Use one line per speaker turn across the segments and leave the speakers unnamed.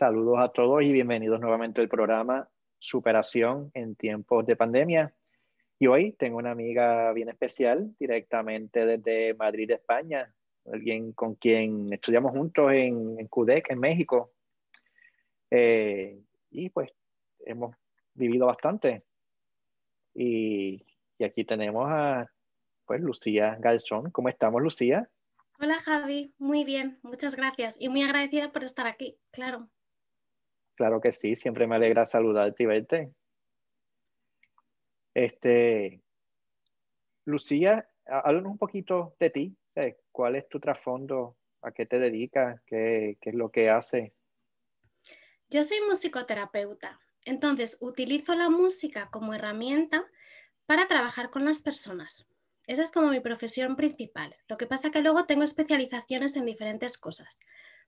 Saludos a todos y bienvenidos nuevamente al programa Superación en tiempos de pandemia. Y hoy tengo una amiga bien especial directamente desde Madrid, España, alguien con quien estudiamos juntos en, en CUDEC, en México. Eh, y pues hemos vivido bastante. Y, y, aquí tenemos a pues Lucía Galzón. ¿Cómo estamos, Lucía?
Hola, Javi. Muy bien, muchas gracias. Y muy agradecida por estar aquí, claro.
Claro que sí, siempre me alegra saludarte y verte. Este, Lucía, háblanos un poquito de ti. ¿Cuál es tu trasfondo? ¿A qué te dedicas? ¿Qué, ¿Qué, es lo que haces?
Yo soy musicoterapeuta, entonces utilizo la música como herramienta para trabajar con las personas. Esa es como mi profesión principal. Lo que pasa que luego tengo especializaciones en diferentes cosas.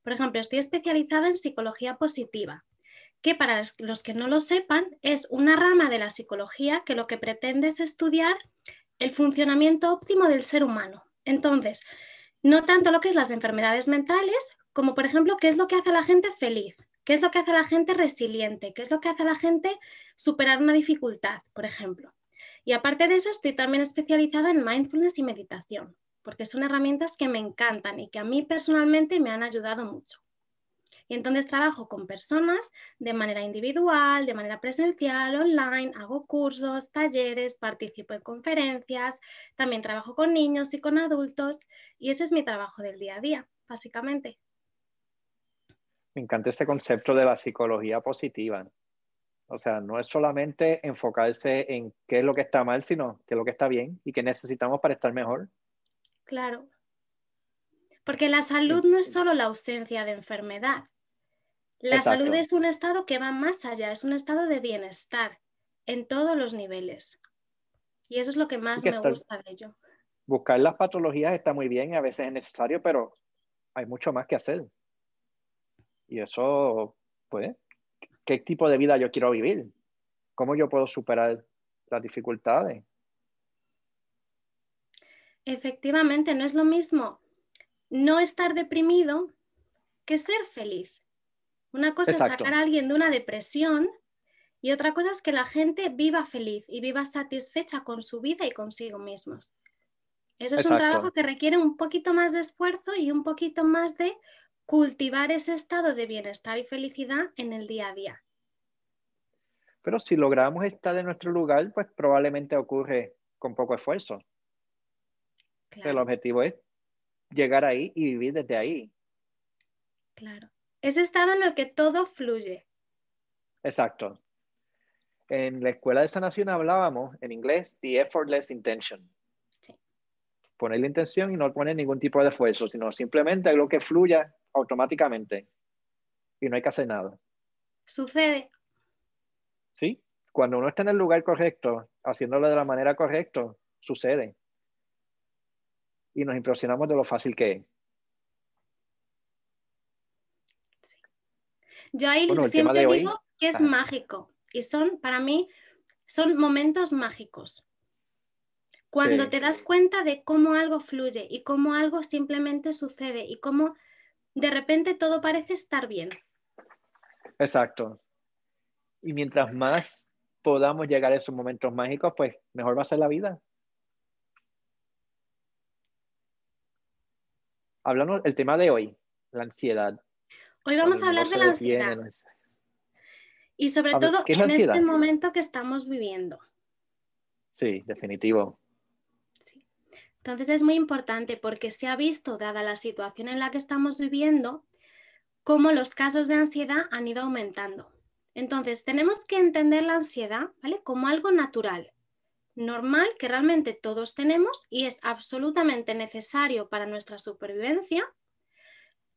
Por ejemplo, estoy especializada en psicología positiva, que para los que no lo sepan es una rama de la psicología que lo que pretende es estudiar el funcionamiento óptimo del ser humano. Entonces, no tanto lo que es las enfermedades mentales, como por ejemplo qué es lo que hace a la gente feliz, qué es lo que hace a la gente resiliente, qué es lo que hace a la gente superar una dificultad, por ejemplo. Y aparte de eso, estoy también especializada en mindfulness y meditación, porque son herramientas que me encantan y que a mí personalmente me han ayudado mucho. Y entonces trabajo con personas de manera individual, de manera presencial, online, hago cursos, talleres, participo en conferencias, también trabajo con niños y con adultos y ese es mi trabajo del día a día, básicamente.
Me encanta ese concepto de la psicología positiva. O sea, no es solamente enfocarse en qué es lo que está mal, sino qué es lo que está bien y qué necesitamos para estar mejor.
Claro. Porque la salud no es solo la ausencia de enfermedad. La salud es un estado que va más allá, es un estado de bienestar en todos los niveles. Y eso es lo que más me gusta de ello.
Buscar las patologías está muy bien, a veces es necesario, pero hay mucho más que hacer. Y eso, pues, ¿qué tipo de vida yo quiero vivir? ¿Cómo yo puedo superar las dificultades?
Efectivamente, no es lo mismo no estar deprimido que ser feliz. Una cosa es sacar a alguien de una depresión y otra cosa es que la gente viva feliz y viva satisfecha con su vida y consigo mismos. Eso es un trabajo que requiere un poquito más de esfuerzo y un poquito más de cultivar ese estado de bienestar y felicidad en el día a día.
Pero si logramos estar en nuestro lugar, pues probablemente ocurre con poco esfuerzo. el objetivo es llegar ahí y vivir desde ahí.
Claro ese estado en el que todo fluye.
Exacto. En la escuela de sanación hablábamos en inglés the effortless intention. Sí. Poner la intención y no poner ningún tipo de esfuerzo, sino simplemente algo que fluya automáticamente y no hay que hacer nada.
Sucede.
Sí, cuando uno está en el lugar correcto, haciéndolo de la manera correcta, sucede. Y nos impresionamos de lo fácil que es.
Yo ahí siempre digo que es mágico y son, para mí, son momentos mágicos. Cuando te das cuenta de cómo algo fluye y cómo algo simplemente sucede y cómo de repente todo parece estar bien.
Exacto. Y mientras más podamos llegar a esos momentos mágicos, pues mejor va a ser la vida. Hablando el tema de hoy, la ansiedad.
Hoy vamos a hablar de la ansiedad. Y sobre todo en este momento que estamos viviendo.
Sí, definitivo.
Entonces es muy importante porque se ha visto, dada la situación en la que estamos viviendo, cómo los casos de ansiedad han ido aumentando. Entonces tenemos que entender la ansiedad ¿vale? como algo natural, normal que realmente todos tenemos y es absolutamente necesario para nuestra supervivencia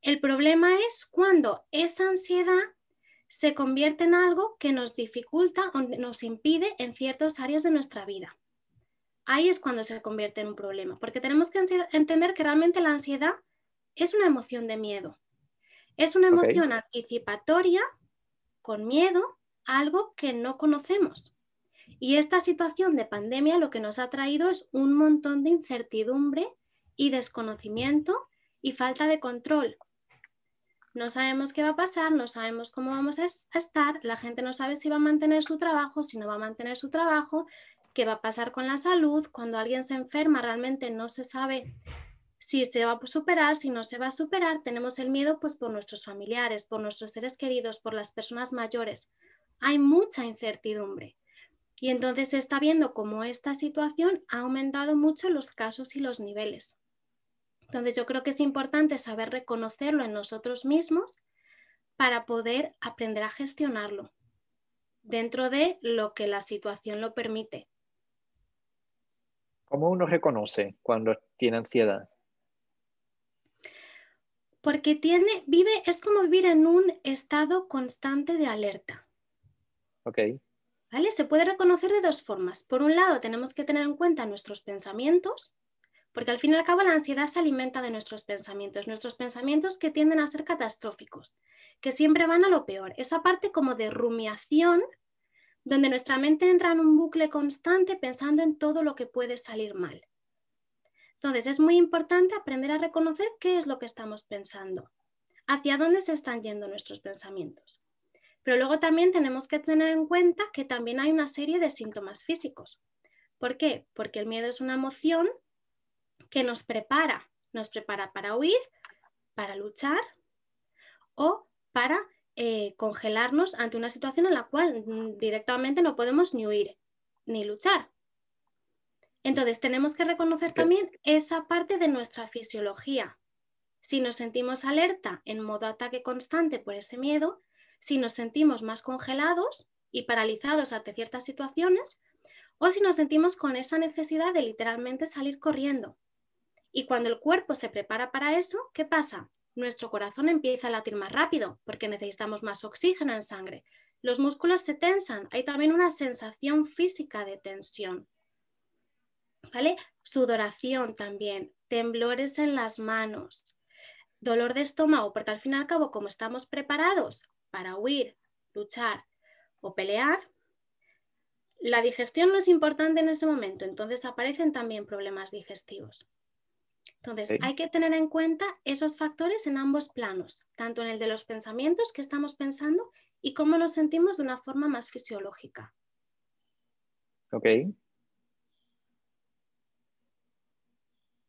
el problema es cuando esa ansiedad se convierte en algo que nos dificulta o nos impide en ciertas áreas de nuestra vida. Ahí es cuando se convierte en un problema, porque tenemos que entender que realmente la ansiedad es una emoción de miedo. Es una emoción anticipatoria con miedo a algo que no conocemos. Y esta situación de pandemia lo que nos ha traído es un montón de incertidumbre y desconocimiento y falta de control no sabemos qué va a pasar, no sabemos cómo vamos a estar, la gente no sabe si va a mantener su trabajo, si no va a mantener su trabajo, qué va a pasar con la salud, cuando alguien se enferma realmente no se sabe si se va a superar, si no se va a superar, tenemos el miedo pues por nuestros familiares, por nuestros seres queridos, por las personas mayores. Hay mucha incertidumbre. Y entonces se está viendo cómo esta situación ha aumentado mucho los casos y los niveles. Entonces yo creo que es importante saber reconocerlo en nosotros mismos para poder aprender a gestionarlo dentro de lo que la situación lo permite.
¿Cómo uno reconoce cuando tiene ansiedad?
Porque tiene, vive, es como vivir en un estado constante de alerta.
Ok.
Se puede reconocer de dos formas. Por un lado, tenemos que tener en cuenta nuestros pensamientos, porque al fin y al cabo la ansiedad se alimenta de nuestros pensamientos, nuestros pensamientos que tienden a ser catastróficos, que siempre van a lo peor. Esa parte como de rumiación, donde nuestra mente entra en un bucle constante pensando en todo lo que puede salir mal. Entonces es muy importante aprender a reconocer qué es lo que estamos pensando, hacia dónde se están yendo nuestros pensamientos. Pero luego también tenemos que tener en cuenta que también hay una serie de síntomas físicos. ¿Por qué? Porque el miedo es una emoción que nos prepara, nos prepara para huir, para luchar o para eh, congelarnos ante una situación en la cual mm, directamente no podemos ni huir ni luchar. Entonces tenemos que reconocer también esa parte de nuestra fisiología. Si nos sentimos alerta en modo ataque constante por ese miedo, si nos sentimos más congelados y paralizados ante ciertas situaciones, o si nos sentimos con esa necesidad de literalmente salir corriendo. Y cuando el cuerpo se prepara para eso, ¿qué pasa? Nuestro corazón empieza a latir más rápido porque necesitamos más oxígeno en sangre. Los músculos se tensan, hay también una sensación física de tensión. ¿Vale? Sudoración también, temblores en las manos, dolor de estómago, porque al fin y al cabo, como estamos preparados para huir, luchar o pelear, la digestión no es importante en ese momento, entonces aparecen también problemas digestivos. Entonces, hay que tener en cuenta esos factores en ambos planos, tanto en el de los pensamientos que estamos pensando y cómo nos sentimos de una forma más fisiológica.
Ok.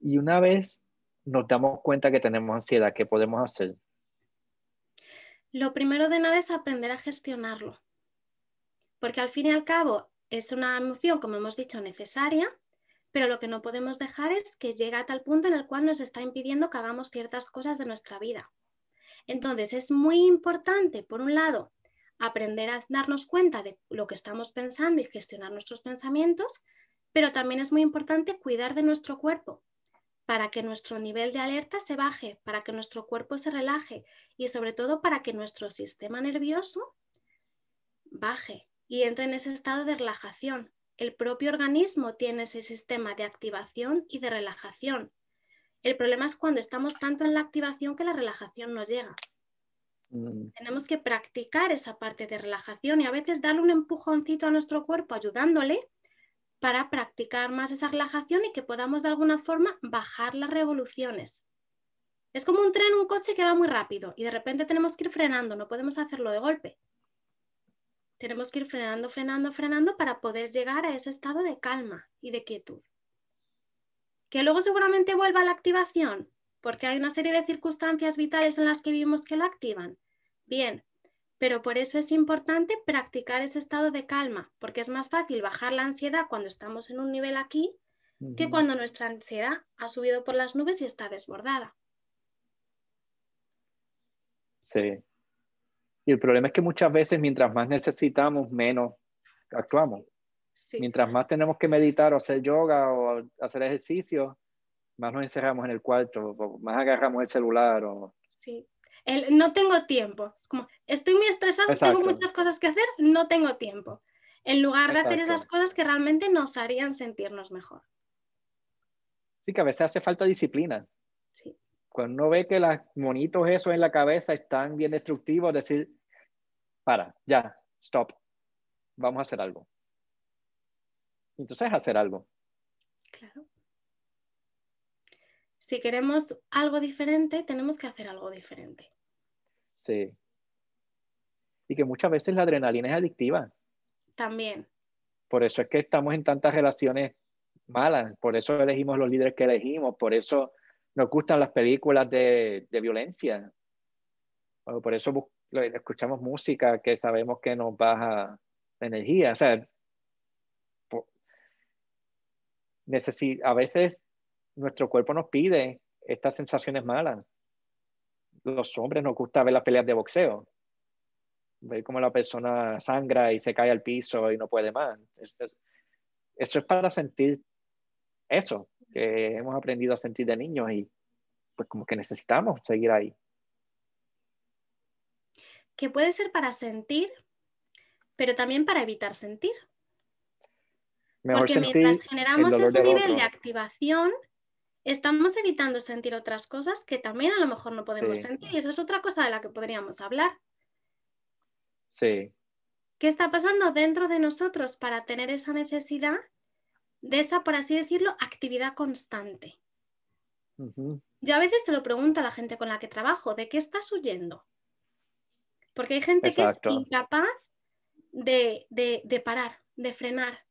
Y una vez nos damos cuenta que tenemos ansiedad, ¿qué podemos hacer?
Lo primero de nada es aprender a gestionarlo, porque al fin y al cabo es una emoción, como hemos dicho, necesaria, pero lo que no podemos dejar es que llegue a tal punto en el cual nos está impidiendo que hagamos ciertas cosas de nuestra vida. Entonces es muy importante, por un lado, aprender a darnos cuenta de lo que estamos pensando y gestionar nuestros pensamientos, pero también es muy importante cuidar de nuestro cuerpo para que nuestro nivel de alerta se baje, para que nuestro cuerpo se relaje y sobre todo para que nuestro sistema nervioso baje y entre en ese estado de relajación, el propio organismo tiene ese sistema de activación y de relajación. El problema es cuando estamos tanto en la activación que la relajación no llega. Mm. Tenemos que practicar esa parte de relajación y a veces darle un empujoncito a nuestro cuerpo ayudándole para practicar más esa relajación y que podamos de alguna forma bajar las revoluciones. Es como un tren, un coche que va muy rápido y de repente tenemos que ir frenando, no podemos hacerlo de golpe tenemos que ir frenando, frenando, frenando para poder llegar a ese estado de calma y de quietud. Que luego seguramente vuelva a la activación, porque hay una serie de circunstancias vitales en las que vivimos que lo activan. Bien, pero por eso es importante practicar ese estado de calma, porque es más fácil bajar la ansiedad cuando estamos en un nivel aquí que cuando nuestra ansiedad ha subido por las nubes y está desbordada.
Sí, y el problema es que muchas veces mientras más necesitamos, menos actuamos. Mientras más tenemos que meditar o hacer yoga o hacer ejercicio, más nos encerramos en el cuarto, más agarramos el celular. O...
Sí. El, no tengo tiempo. como, estoy muy estresado, tengo muchas cosas que hacer, no tengo tiempo. En lugar de hacer esas cosas que realmente nos harían sentirnos mejor.
Sí, que a veces hace falta disciplina. Sí. Cuando uno ve que los monitos esos en la cabeza están bien destructivos, decir, para, ya, stop, vamos a hacer algo. Entonces, hacer algo.
Claro. Si queremos algo diferente, tenemos que hacer algo diferente.
Sí. Y que muchas veces la adrenalina es adictiva.
También.
Por eso es que estamos en tantas relaciones malas, por eso elegimos los líderes que elegimos, por eso nos gustan las películas de, de violencia, por eso escuchamos música que sabemos que nos baja la energía. O sea, a veces nuestro cuerpo nos pide estas sensaciones malas. Los hombres nos gusta ver las peleas de boxeo, ver cómo la persona sangra y se cae al piso y no puede más. Eso es para sentir eso que hemos aprendido a sentir de niños y pues como que necesitamos seguir ahí.
Que puede ser para sentir, pero también para evitar sentir. Porque mientras generamos ese nivel de activación, estamos evitando sentir otras cosas que también a lo mejor no podemos sentir. Y eso es otra cosa de la que podríamos hablar.
Sí.
¿Qué está pasando dentro de nosotros para tener esa necesidad de esa, por así decirlo, actividad constante? Yo a veces se lo pregunto a la gente con la que trabajo, ¿de qué estás huyendo? Porque hay gente que es incapaz de, de parar, de frenar.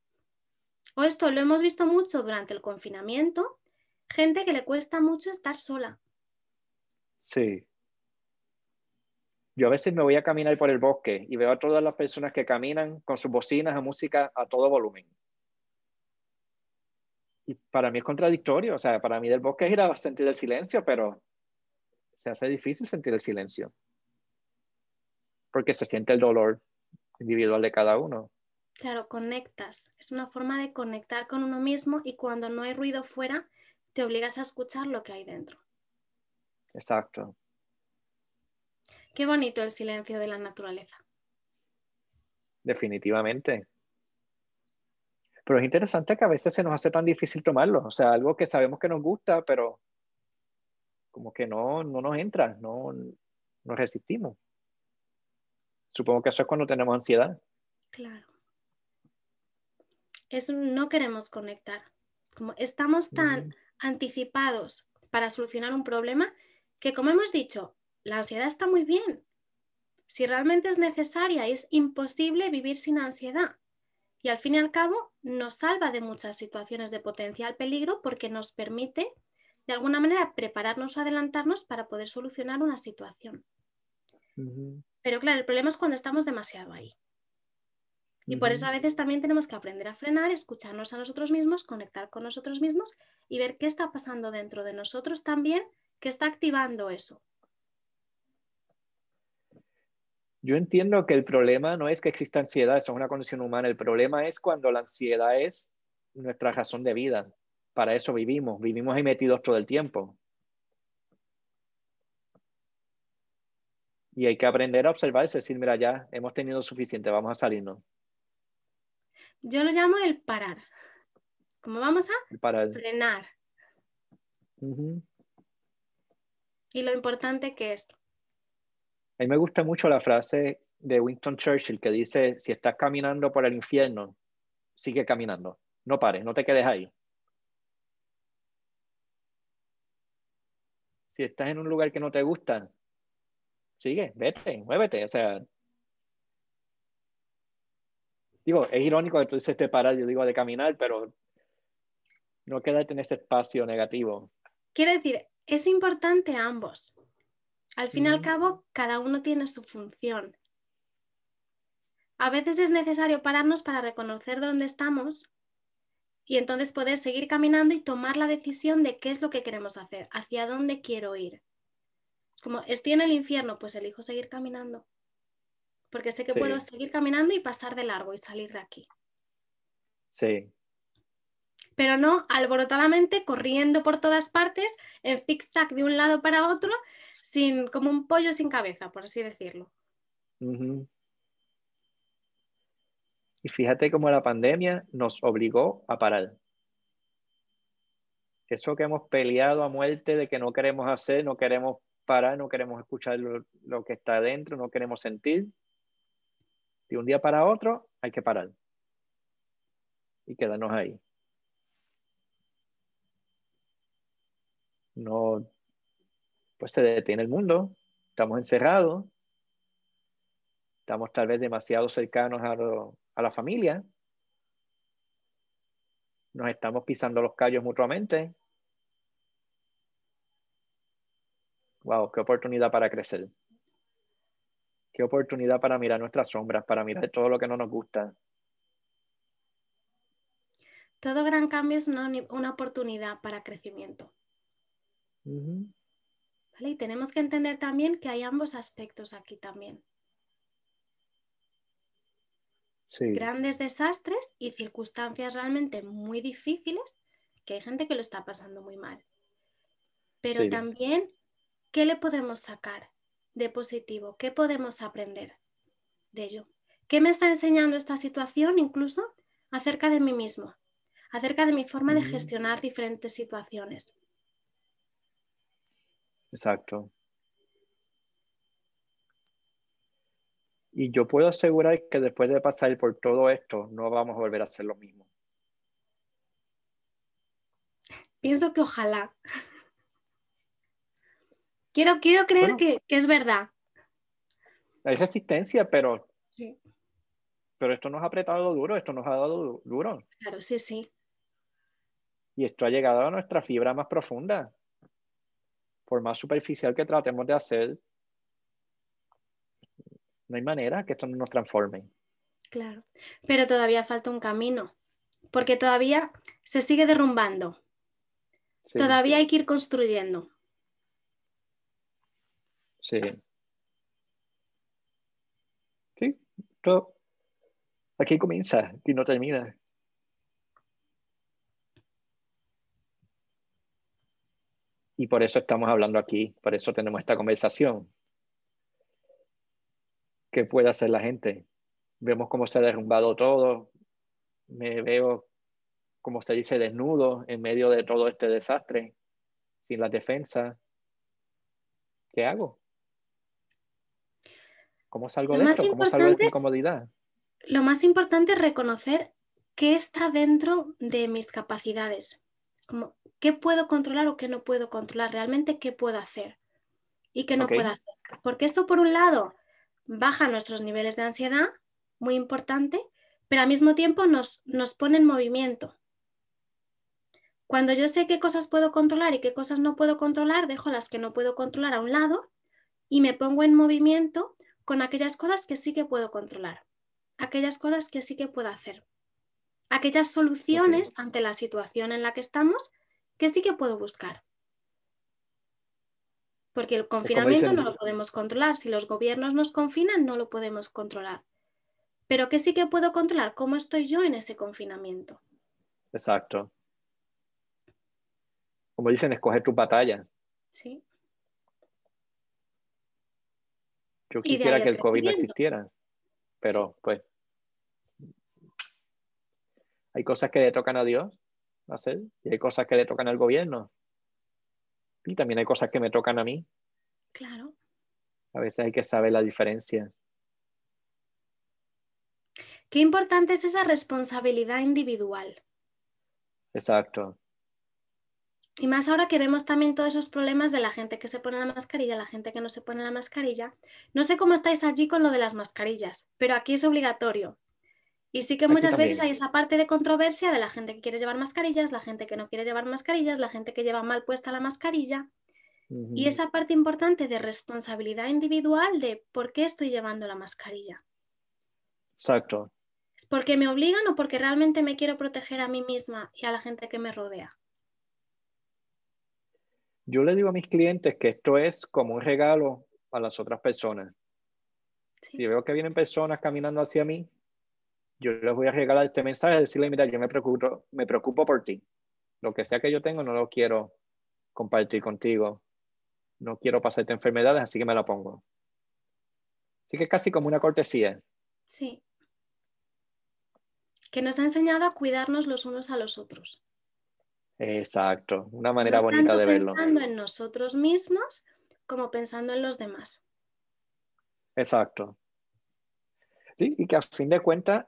O esto lo hemos visto mucho durante el confinamiento, gente que le cuesta mucho estar sola.
Sí. Yo a veces me voy a caminar por el bosque y veo a todas las personas que caminan con sus bocinas a música a todo volumen. Y para mí es contradictorio, o sea, para mí del bosque es ir a sentir el silencio, pero se hace difícil sentir el silencio. Porque se siente el dolor individual de cada uno.
Claro, conectas. Es una forma de conectar con uno mismo y cuando no hay ruido fuera, te obligas a escuchar lo que hay dentro.
Exacto.
Qué bonito el silencio de la naturaleza.
Definitivamente. Pero es interesante que a veces se nos hace tan difícil tomarlo. O sea, algo que sabemos que nos gusta, pero como que no, no nos entra, no, no resistimos. Supongo que eso es cuando tenemos ansiedad.
Claro es no queremos conectar. Como estamos tan anticipados para solucionar un problema que, como hemos dicho, la ansiedad está muy bien. Si realmente es necesaria, es imposible vivir sin ansiedad. Y al fin y al cabo nos salva de muchas situaciones de potencial peligro porque nos permite, de alguna manera, prepararnos o adelantarnos para poder solucionar una situación. Pero claro, el problema es cuando estamos demasiado ahí. Y por eso a veces también tenemos que aprender a frenar, escucharnos a nosotros mismos, conectar con nosotros mismos y ver qué está pasando dentro de nosotros también, qué está activando eso.
Yo entiendo que el problema no es que exista ansiedad, eso es una condición humana. El problema es cuando la ansiedad es nuestra razón de vida. Para eso vivimos, vivimos ahí metidos todo el tiempo. Y hay que aprender a observar y decir, mira, ya hemos tenido suficiente, vamos a salirnos.
Yo lo llamo el parar. Como vamos a frenar. Y lo importante que es.
A mí me gusta mucho la frase de Winston Churchill que dice, si estás caminando por el infierno, sigue caminando. No pares, no te quedes ahí. Si estás en un lugar que no te gusta, sigue, vete, muévete. O sea, digo, es irónico que tú dices de parar, yo digo de caminar, pero no quédate en ese espacio negativo.
Quiero decir, es importante ambos. Al fin y al cabo, cada uno tiene su función. A veces es necesario pararnos para reconocer dónde estamos y entonces poder seguir caminando y tomar la decisión de qué es lo que queremos hacer, hacia dónde quiero ir. Como estoy en el infierno, pues elijo seguir caminando porque sé que puedo seguir caminando y pasar de largo y salir de aquí.
Sí.
Pero no alborotadamente corriendo por todas partes, en zigzag de un lado para otro, sin, como un pollo sin cabeza, por así decirlo.
Y fíjate cómo la pandemia nos obligó a parar. Eso que hemos peleado a muerte de que no queremos hacer, no queremos parar, no queremos escuchar lo, lo que está adentro, no queremos sentir, de un día para otro hay que parar y quedarnos ahí. No, pues se detiene el mundo, estamos encerrados, Estamos tal vez demasiado cercanos a, a la familia. Nos estamos pisando los callos mutuamente. Wow, qué oportunidad para crecer. Qué oportunidad para mirar nuestras sombras, para mirar todo lo que no nos gusta.
Todo gran cambio es una, oportunidad para crecimiento. Y tenemos que entender también que hay ambos aspectos aquí también. Grandes desastres y circunstancias realmente muy difíciles, que hay gente que lo está pasando muy mal. Pero también, ¿qué le podemos sacar de positivo? ¿Qué podemos aprender de ello? ¿Qué me está enseñando esta situación incluso acerca de mí mismo? Acerca de mi forma de gestionar diferentes situaciones.
Exacto. Y yo puedo asegurar que después de pasar por todo esto, no vamos a volver a hacer lo mismo.
Pienso que ojalá. Quiero, quiero creer que, es verdad.
Hay resistencia, pero, sí. pero esto nos ha apretado duro, esto nos ha dado duro.
Claro, sí, sí.
Y esto ha llegado a nuestra fibra más profunda por más superficial que tratemos de hacer, no hay manera que esto no nos transforme.
Claro, pero todavía falta un camino, porque todavía se sigue derrumbando. todavía hay que ir construyendo.
Sí. Sí, todo. Aquí comienza y no termina. Y por eso estamos hablando aquí, por eso tenemos esta conversación. ¿Qué puede hacer la gente? Vemos cómo se ha derrumbado todo. Me veo, como se dice, desnudo en medio de todo este desastre, sin la defensa. ¿Qué hago? ¿Cómo salgo de esto? ¿Cómo salgo de esta incomodidad?
Lo más importante es reconocer qué está dentro de mis capacidades. Como qué puedo controlar o qué no puedo controlar, realmente qué puedo hacer y qué no puedo hacer. Porque esto, por un lado, baja nuestros niveles de ansiedad, muy importante, pero al mismo tiempo nos, nos pone en movimiento. Cuando yo sé qué cosas puedo controlar y qué cosas no puedo controlar, dejo las que no puedo controlar a un lado y me pongo en movimiento con aquellas cosas que sí que puedo controlar, aquellas cosas que sí que puedo hacer, aquellas soluciones ante la situación en la que estamos que sí que puedo buscar. Porque el confinamiento no lo podemos controlar. Si los gobiernos nos confinan, no lo podemos controlar. Pero que sí que puedo controlar cómo estoy yo en ese confinamiento.
Exacto. Como dicen, escoger tu batalla.
Sí.
Yo quisiera que el COVID no existiera, pero pues hay cosas que le tocan a Dios hacer y hay cosas que le tocan al gobierno. Y también hay cosas que me tocan a mí.
Claro.
A veces hay que saber la diferencia.
Qué importante es esa responsabilidad individual.
Exacto.
Y más ahora que vemos también todos esos problemas de la gente que se pone la mascarilla, la gente que no se pone la mascarilla. No sé cómo estáis allí con lo de las mascarillas, pero aquí es obligatorio. Y sí que muchas veces hay esa parte de controversia de la gente que quiere llevar mascarillas, la gente que no quiere llevar mascarillas, la gente que lleva mal puesta la mascarilla. Y esa parte importante de responsabilidad individual de por qué estoy llevando la mascarilla.
Exacto.
¿Es porque me obligan o porque realmente me quiero proteger a mí misma y a la gente que me rodea?
Yo le digo a mis clientes que esto es como un regalo a las otras personas. Si veo que vienen personas caminando hacia mí, yo les voy a regalar este mensaje, decirle, mira, yo me preocupo, me preocupo por ti. Lo que sea que yo tengo no lo quiero compartir contigo. No quiero pasarte enfermedades, así que me la pongo. Así que es casi como una cortesía.
Sí. Que nos ha enseñado a cuidarnos los unos a los otros.
Exacto, una manera bonita de verlo.
Pensando en nosotros mismos como pensando en los demás.
Exacto. Sí, y que a fin de cuentas,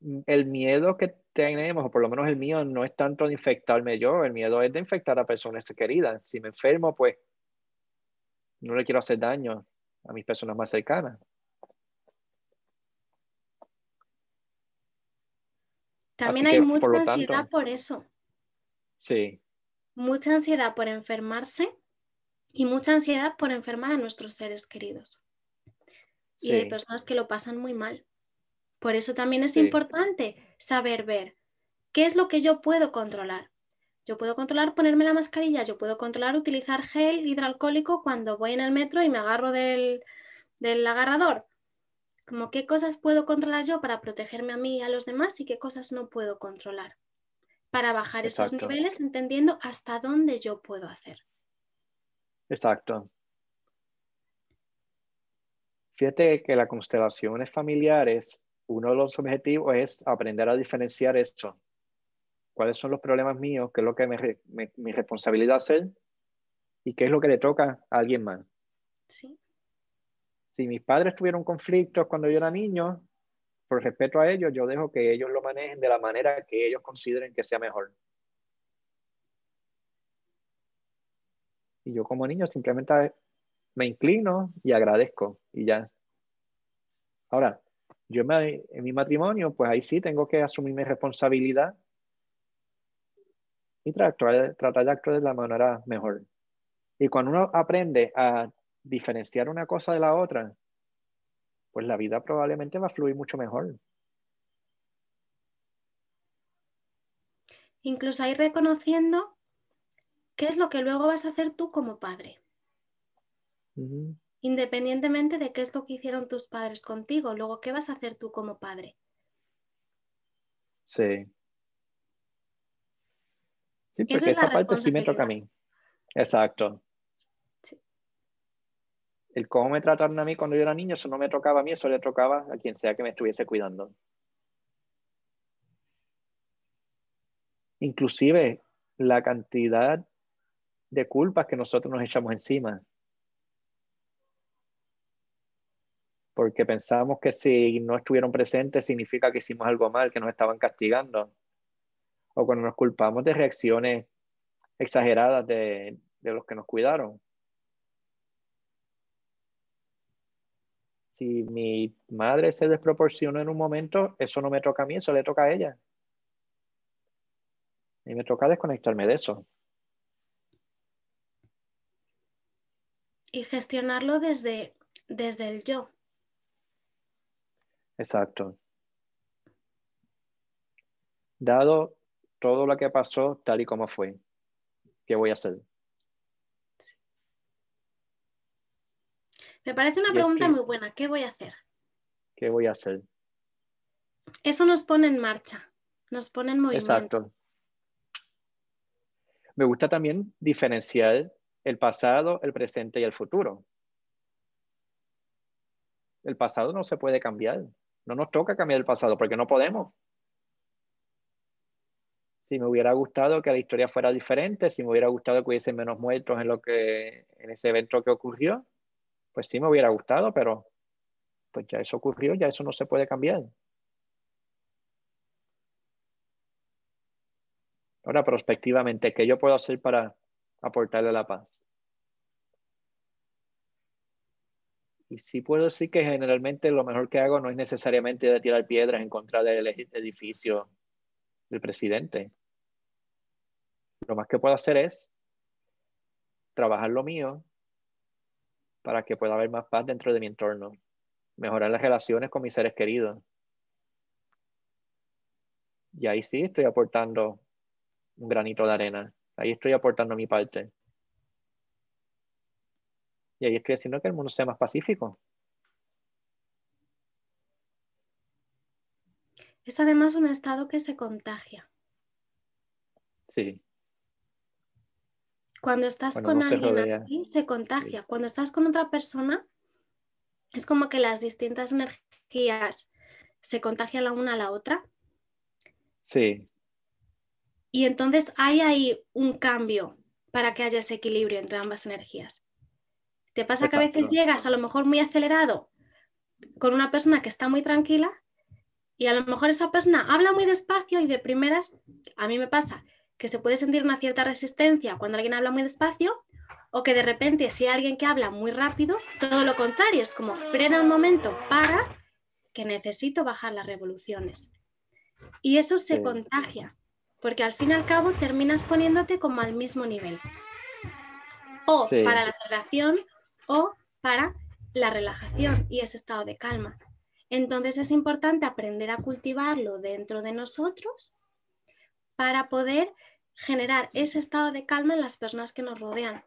mm, el miedo que tenemos, o por lo menos el mío, no es tanto de infectarme yo, el miedo es de infectar a personas queridas. Si me enfermo, pues no le quiero hacer daño a mis personas más cercanas.
También hay que, mucha ansiedad por eso.
Sí.
Mucha ansiedad por enfermarse y mucha ansiedad por enfermar a nuestros seres queridos. Y hay personas que lo pasan muy mal. Por eso también es importante saber ver qué es lo que yo puedo controlar. Yo puedo controlar ponerme la mascarilla, yo puedo controlar utilizar gel hidroalcohólico cuando voy en el metro y me agarro del, del agarrador. Como qué cosas puedo controlar yo para protegerme a mí y a los demás y qué cosas no puedo controlar. Para bajar esos niveles entendiendo hasta dónde yo puedo hacer.
Exacto. Fíjate que las constelaciones familiares, uno de los objetivos es aprender a diferenciar esto. ¿Cuáles son los problemas míos? ¿Qué es lo que me, mi responsabilidad hacer? ¿Y qué es lo que le toca a alguien más?
Sí.
Si mis padres tuvieron conflictos cuando yo era niño, por respeto a ellos, yo dejo que ellos lo manejen de la manera que ellos consideren que sea mejor. Y yo como niño simplemente me inclino y agradezco y ya. Ahora, yo me, en mi matrimonio, pues ahí sí tengo que asumir mi responsabilidad y tratar, tratar de actuar de la manera mejor. Y cuando uno aprende a diferenciar una cosa de la otra, pues la vida probablemente va a fluir mucho mejor.
Incluso ahí reconociendo ¿Qué es lo que luego vas a hacer tú como padre? Independientemente de qué es lo que hicieron tus padres contigo, luego, ¿qué vas a hacer tú como padre?
Sí. Sí, porque esa parte sí me toca a mí. Exacto. El cómo me trataron a mí cuando yo era niño, eso no me tocaba a mí, eso le tocaba a quien sea que me estuviese cuidando. Inclusive la cantidad de culpas que nosotros nos echamos encima. Porque pensamos que si no estuvieron presentes significa que hicimos algo mal, que nos estaban castigando. O cuando nos culpamos de reacciones exageradas de, de los que nos cuidaron. Si mi madre se desproporciona en un momento, eso no me toca a mí, eso le toca a ella. Y me toca desconectarme de eso.
y gestionarlo desde, desde el yo.
Exacto. Dado todo lo que pasó tal y como fue, ¿qué voy a hacer?
Me parece una pregunta muy buena. ¿Qué voy a hacer?
¿Qué voy a hacer?
Eso nos pone en marcha, nos pone en movimiento.
Exacto. Me gusta también diferenciar el pasado, el presente y el futuro. El pasado no se puede cambiar. No nos toca cambiar el pasado porque no podemos. Si me hubiera gustado que la historia fuera diferente, si me hubiera gustado que hubiesen menos muertos en lo que en ese evento que ocurrió, pues sí me hubiera gustado, pero pues ya eso ocurrió, ya eso no se puede cambiar. Ahora, prospectivamente, ¿qué yo puedo hacer para aportarle la paz. Y sí puedo decir que generalmente lo mejor que hago no es necesariamente de tirar piedras en contra del edificio del presidente. Lo más que puedo hacer es trabajar lo mío para que pueda haber más paz dentro de mi entorno, mejorar las relaciones con mis seres queridos. Y ahí sí estoy aportando un granito de arena. Ahí estoy aportando mi parte. Y ahí estoy haciendo que el mundo sea más pacífico.
Es además un estado que se contagia.
Sí.
Cuando estás con alguien así, se contagia. Cuando estás con otra persona, es como que las distintas energías se contagian la una a la otra.
Sí.
Y entonces hay ahí un cambio para que haya ese equilibrio entre ambas energías. ¿Te pasa que a veces llegas a lo mejor muy acelerado con una persona que está muy tranquila y a lo mejor esa persona habla muy despacio y de primeras, a mí me pasa que se puede sentir una cierta resistencia cuando alguien habla muy despacio o que de repente si hay alguien que habla muy rápido, todo lo contrario, es como frena un momento para que necesito bajar las revoluciones. Y eso se contagia, porque al fin y al cabo terminas poniéndote como al mismo nivel. O para la relación o para la relajación y ese estado de calma. Entonces es importante aprender a cultivarlo dentro de nosotros para poder generar ese estado de calma en las personas que nos rodean.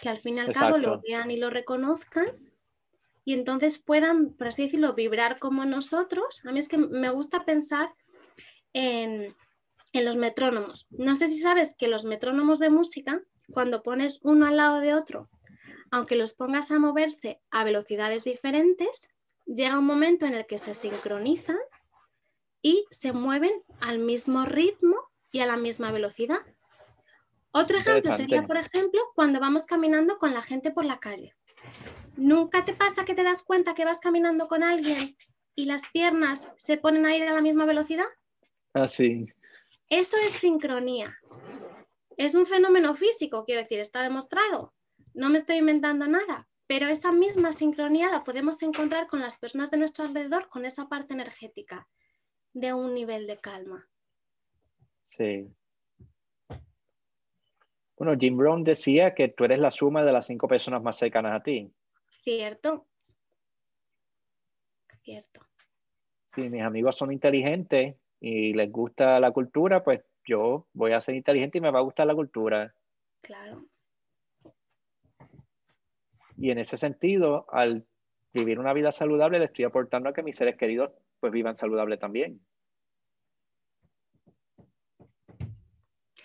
Que al fin y al cabo lo vean y lo reconozcan y entonces puedan, por así decirlo, vibrar como nosotros. A mí es que me gusta pensar en, en los metrónomos. No sé si sabes que los metrónomos de música, cuando pones uno al lado de otro, aunque los pongas a moverse a velocidades diferentes, llega un momento en el que se sincronizan y se mueven al mismo ritmo y a la misma velocidad. Otro ejemplo sería, por ejemplo, cuando vamos caminando con la gente por la calle. ¿Nunca te pasa que te das cuenta que vas caminando con alguien y las piernas se ponen a ir a la misma velocidad?
Así. Ah,
Eso es sincronía. Es un fenómeno físico, quiero decir, está demostrado. No me estoy inventando nada, pero esa misma sincronía la podemos encontrar con las personas de nuestro alrededor, con esa parte energética de un nivel de calma.
Sí. Bueno, Jim Brown decía que tú eres la suma de las cinco personas más cercanas a ti.
Cierto. Cierto.
Si mis amigos son inteligentes y les gusta la cultura, pues yo voy a ser inteligente y me va a gustar la cultura.
Claro.
Y en ese sentido, al vivir una vida saludable, le estoy aportando a que mis seres queridos pues vivan saludable también.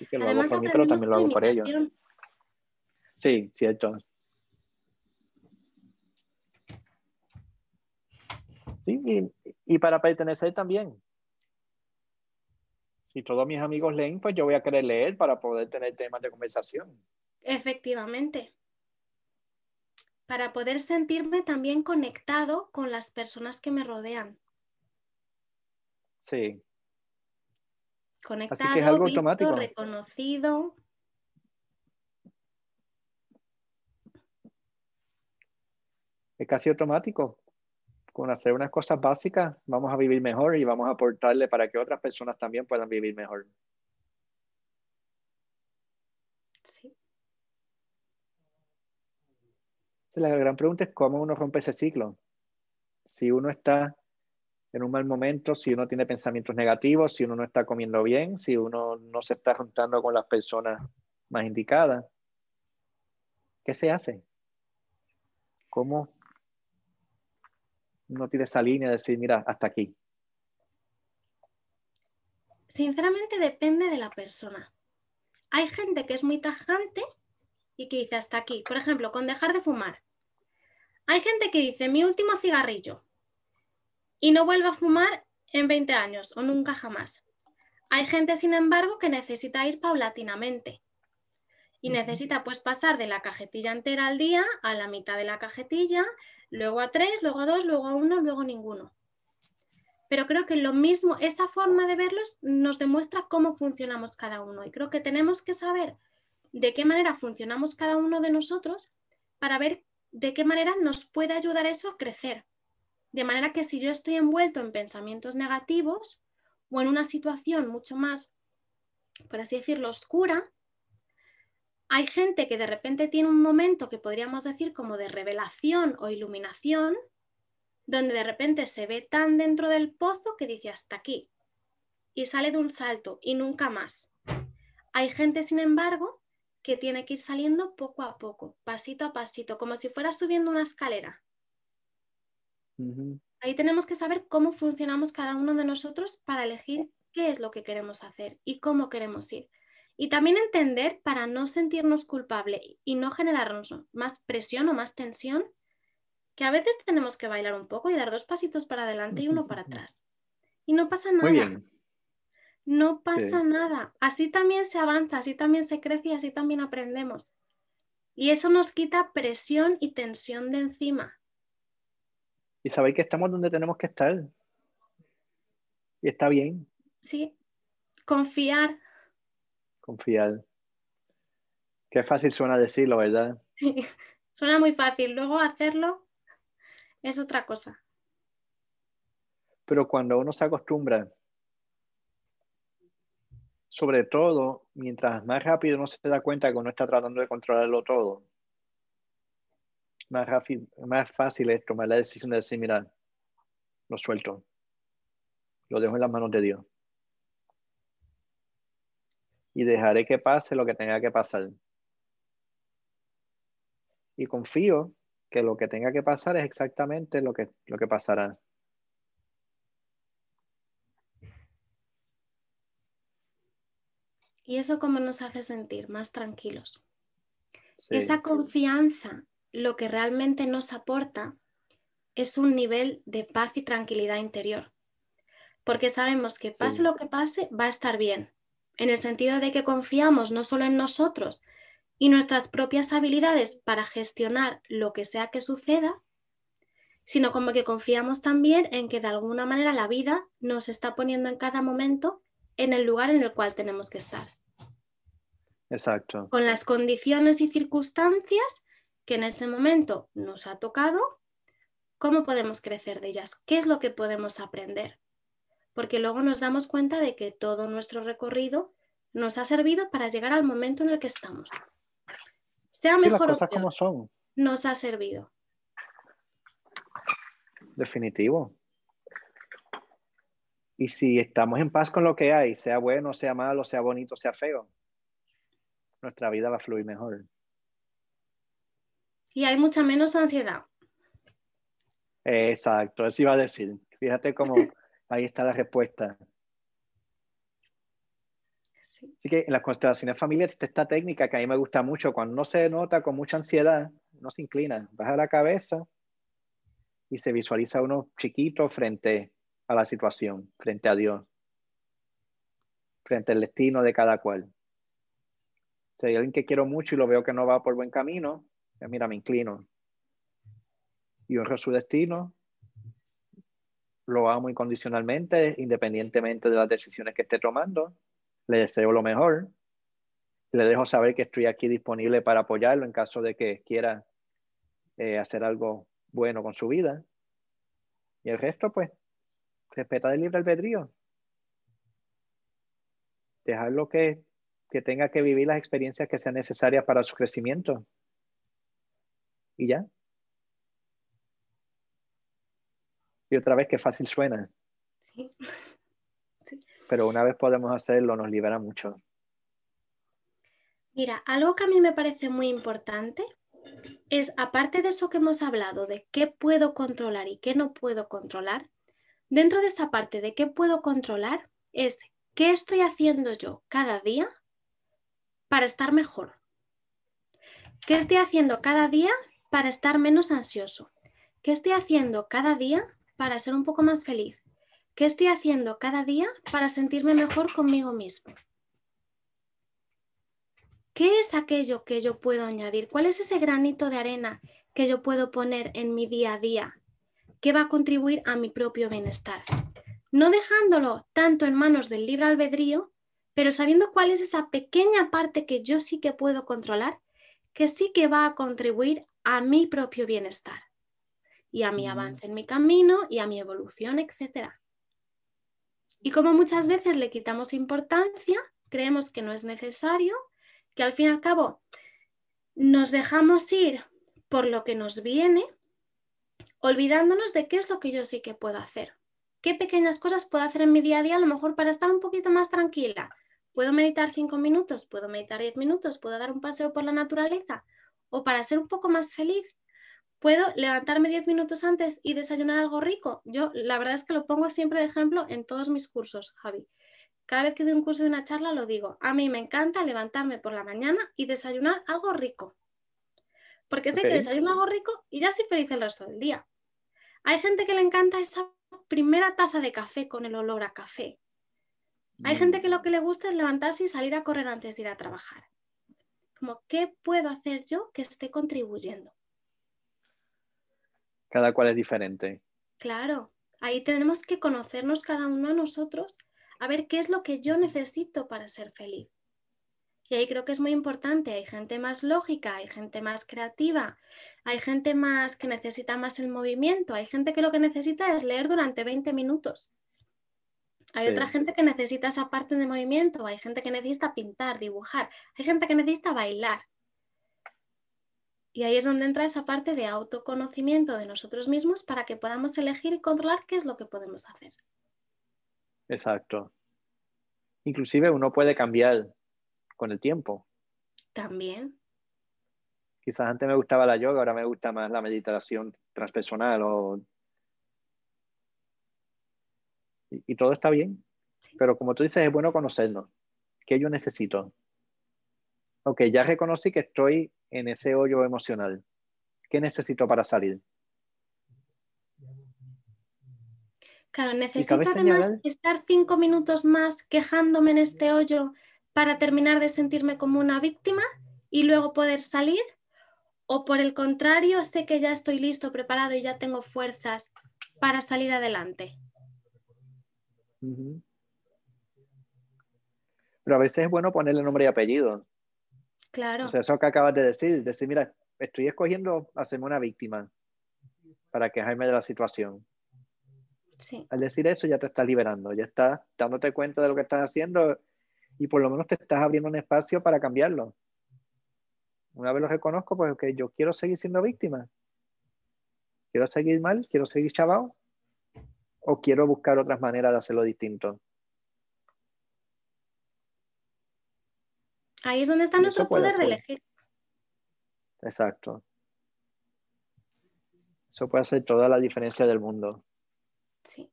Que lo hago por mí, pero también lo hago por ellos. Sí, cierto. Sí, y, y, para pertenecer también. Si todos mis amigos leen, pues yo voy a querer leer para poder tener temas de conversación.
Efectivamente para poder sentirme también conectado con las personas que me rodean.
Sí.
Conectado, es algo automático. reconocido.
Es casi automático. Con hacer unas cosas básicas vamos a vivir mejor y vamos a aportarle para que otras personas también puedan vivir mejor. la gran pregunta es cómo uno rompe ese ciclo. Si uno está en un mal momento, si uno tiene pensamientos negativos, si uno no está comiendo bien, si uno no se está juntando con las personas más indicadas, ¿qué se hace? ¿Cómo uno tiene esa línea de decir, mira, hasta aquí?
Sinceramente depende de la persona. Hay gente que es muy tajante y que dice hasta aquí. Por ejemplo, con dejar de fumar. Hay gente que dice mi último cigarrillo y no vuelve a fumar en 20 años o nunca jamás. Hay gente, sin embargo, que necesita ir paulatinamente y necesita pues pasar de la cajetilla entera al día a la mitad de la cajetilla, luego a tres, luego a dos, luego a uno, luego ninguno. Pero creo que lo mismo, esa forma de verlos nos demuestra cómo funcionamos cada uno y creo que tenemos que saber de qué manera funcionamos cada uno de nosotros para ver de qué manera nos puede ayudar eso a crecer. De manera que si yo estoy envuelto en pensamientos negativos o en una situación mucho más, por así decirlo, oscura, hay gente que de repente tiene un momento que podríamos decir como de revelación o iluminación, donde de repente se ve tan dentro del pozo que dice hasta aquí y sale de un salto y nunca más. Hay gente, sin embargo, que tiene que ir saliendo poco a poco, pasito a pasito, como si fuera subiendo una escalera. Ahí tenemos que saber cómo funcionamos cada uno de nosotros para elegir qué es lo que queremos hacer y cómo queremos ir. Y también entender para no sentirnos culpables y no generarnos más presión o más tensión, que a veces tenemos que bailar un poco y dar dos pasitos para adelante y uno para atrás. Y no pasa nada. Muy bien. No pasa nada. Así también se avanza, así también se crece y así también aprendemos. Y eso nos quita presión y tensión de encima.
Y sabéis que estamos donde tenemos que estar. Y está bien.
Sí. Confiar.
Confiar. Qué fácil suena decirlo, ¿verdad?
suena muy fácil. Luego hacerlo es otra cosa.
Pero cuando uno se acostumbra sobre todo, mientras más rápido uno se da cuenta que uno está tratando de controlarlo todo, más, rápido, más fácil es tomar la decisión de decir, mira, lo suelto, lo dejo en las manos de Dios. Y dejaré que pase lo que tenga que pasar. Y confío que lo que tenga que pasar es exactamente lo que, lo que pasará.
¿Y eso cómo nos hace sentir más tranquilos? Esa confianza lo que realmente nos aporta es un nivel de paz y tranquilidad interior. Porque sabemos que pase lo que pase, va a estar bien. En el sentido de que confiamos no solo en nosotros y nuestras propias habilidades para gestionar lo que sea que suceda, sino como que confiamos también en que de alguna manera la vida nos está poniendo en cada momento en el lugar en el cual tenemos que estar.
Exacto.
Con las condiciones y circunstancias que en ese momento nos ha tocado, ¿cómo podemos crecer de ellas? ¿Qué es lo que podemos aprender? Porque luego nos damos cuenta de que todo nuestro recorrido nos ha servido para llegar al momento en el que estamos. Sea mejor o peor, como son. nos ha servido.
Definitivo. Y si estamos en paz con lo que hay, sea bueno, sea malo, sea bonito, sea feo, nuestra vida va a fluir mejor.
Y hay mucha menos ansiedad.
Exacto, eso iba a decir. Fíjate cómo ahí está la respuesta. Así que en las constelaciones familiares esta técnica que a mí me gusta mucho, cuando uno se nota con mucha ansiedad, uno se inclina, baja la cabeza y se visualiza uno chiquito frente a la situación, frente a Dios, frente al destino de cada cual. Si hay alguien que quiero mucho y lo veo que no va por buen camino, mira, me inclino y honro su destino. Lo amo incondicionalmente, independientemente de las decisiones que esté tomando. Le deseo lo mejor. Le dejo saber que estoy aquí disponible para apoyarlo en caso de que quiera eh, hacer algo bueno con su vida. Y el resto, pues, respeta el libre albedrío. Dejarlo que, que tenga que vivir las experiencias que sean necesarias para su crecimiento. Y ya. Y otra vez, qué fácil suena. Sí. Pero una vez podemos hacerlo, nos libera mucho.
Mira, algo que a mí me parece muy importante es, aparte de eso que hemos hablado, de qué puedo controlar y qué no puedo controlar, dentro de esa parte de qué puedo controlar es qué estoy haciendo yo cada día para estar mejor. ¿Qué estoy haciendo cada día para estar menos ansioso? ¿Qué estoy haciendo cada día para ser un poco más feliz? ¿Qué estoy haciendo cada día para sentirme mejor conmigo mismo? ¿Qué es aquello que yo puedo añadir? ¿Cuál es ese granito de arena que yo puedo poner en mi día a día que va a contribuir a mi propio bienestar? No dejándolo tanto en manos del libre albedrío, pero sabiendo cuál es esa pequeña parte que yo sí que puedo controlar, que sí que va a contribuir a mi propio bienestar y a mi mm. avance en mi camino y a mi evolución, etc. Y como muchas veces le quitamos importancia, creemos que no es necesario, que al fin y al cabo nos dejamos ir por lo que nos viene, olvidándonos de qué es lo que yo sí que puedo hacer. ¿Qué pequeñas cosas puedo hacer en mi día a día a lo mejor para estar un poquito más tranquila? ¿Puedo meditar cinco minutos? ¿Puedo meditar diez minutos? ¿Puedo dar un paseo por la naturaleza? ¿O para ser un poco más feliz? ¿Puedo levantarme diez minutos antes y desayunar algo rico? Yo la verdad es que lo pongo siempre de ejemplo en todos mis cursos, Javi. Cada vez que doy un curso de una charla lo digo. A mí me encanta levantarme por la mañana y desayunar algo rico. Porque sé que desayuno algo rico y ya soy feliz el resto del día. Hay gente que le encanta esa primera taza de café con el olor a café. Hay gente que lo que le gusta es levantarse y salir a correr antes de ir a trabajar. Como, ¿qué puedo hacer yo que esté contribuyendo?
Cada cual es diferente.
Claro, ahí tenemos que conocernos cada uno a nosotros, a ver qué es lo que yo necesito para ser feliz. Y ahí creo que es muy importante. Hay gente más lógica, hay gente más creativa, hay gente más que necesita más el movimiento, hay gente que lo que necesita es leer durante 20 minutos. Hay otra gente que necesita esa parte de movimiento, hay gente que necesita pintar, dibujar, hay gente que necesita bailar. Y ahí es donde entra esa parte de autoconocimiento de nosotros mismos para que podamos elegir y controlar qué es lo que podemos hacer.
Exacto. Inclusive uno puede cambiar con el tiempo.
También.
Quizás antes me gustaba la yoga, ahora me gusta más la meditación transpersonal o... y, todo está bien. Pero como tú dices, es bueno conocernos. ¿Qué yo necesito? Ok, ya reconocí que estoy en ese hoyo emocional. ¿Qué necesito para salir?
Claro, necesito además estar cinco minutos más quejándome en este hoyo para terminar de sentirme como una víctima y luego poder salir. O por el contrario, sé que ya estoy listo, preparado y ya tengo fuerzas para salir adelante.
Pero a veces es bueno ponerle nombre y apellido.
Claro.
O sea, eso que acabas de decir, decir, mira, estoy escogiendo hacerme una víctima para quejarme de la situación.
Sí.
Al decir eso ya te estás liberando, ya estás dándote cuenta de lo que estás haciendo y por lo menos te estás abriendo un espacio para cambiarlo. Una vez lo reconozco, pues que yo quiero seguir siendo víctima. Quiero seguir mal, quiero seguir chavado o quiero buscar otras maneras de hacerlo distinto.
Ahí es donde está nuestro poder de elegir.
Exacto. Eso puede hacer toda la diferencia del mundo.
Sí.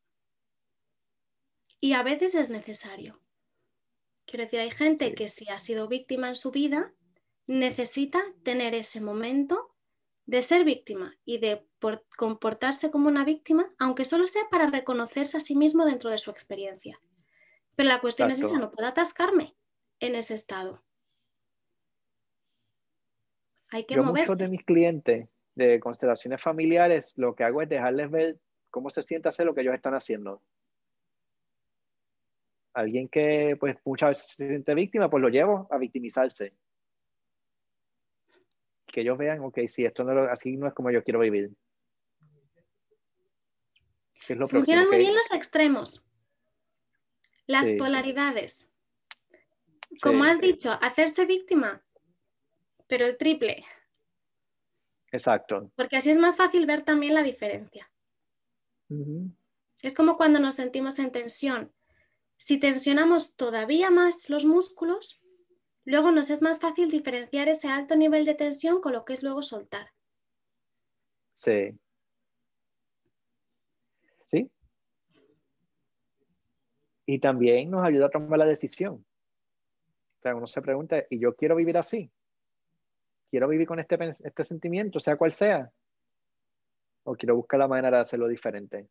Y a veces es necesario. Quiero decir, hay gente que si ha sido víctima en su vida, necesita tener ese momento de ser víctima y de comportarse como una víctima, aunque solo sea para reconocerse a sí mismo dentro de su experiencia. Pero la cuestión es esa, no puedo atascarme en ese estado. Hay que
Yo muchos de mis clientes de constelaciones familiares, lo que hago es dejarles ver cómo se siente hacer lo que ellos están haciendo. Alguien que pues muchas veces se siente víctima, pues lo llevo a victimizarse. Que ellos vean, ok, si esto no así no es como yo quiero vivir.
Funcionan muy bien los extremos, las polaridades. Como has dicho, hacerse víctima pero el triple.
Exacto.
Porque así es más fácil ver también la diferencia. Es como cuando nos sentimos en tensión. Si tensionamos todavía más los músculos, luego nos es más fácil diferenciar ese alto nivel de tensión con lo que es luego soltar.
Sí. Sí. Y también nos ayuda a tomar la decisión. Uno se pregunta, ¿y yo quiero vivir así? quiero vivir con este, este sentimiento, sea cual sea, o quiero buscar la manera de hacerlo diferente.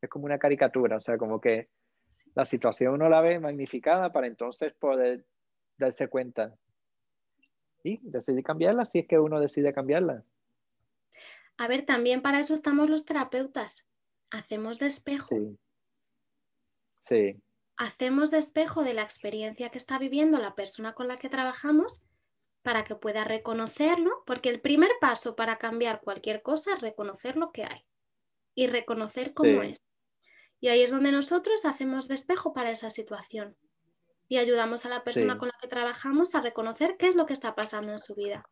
Es como una caricatura, o sea, como que la situación uno la ve magnificada para entonces poder darse cuenta y decidir cambiarla si es que uno decide cambiarla.
A ver, también para eso estamos los terapeutas. Hacemos de espejo.
Sí. Sí
hacemos de espejo de la experiencia que está viviendo la persona con la que trabajamos para que pueda reconocerlo, porque el primer paso para cambiar cualquier cosa es reconocer lo que hay y reconocer cómo es. Y ahí es donde nosotros hacemos de espejo para esa situación y ayudamos a la persona con la que trabajamos a reconocer qué es lo que está pasando en su vida,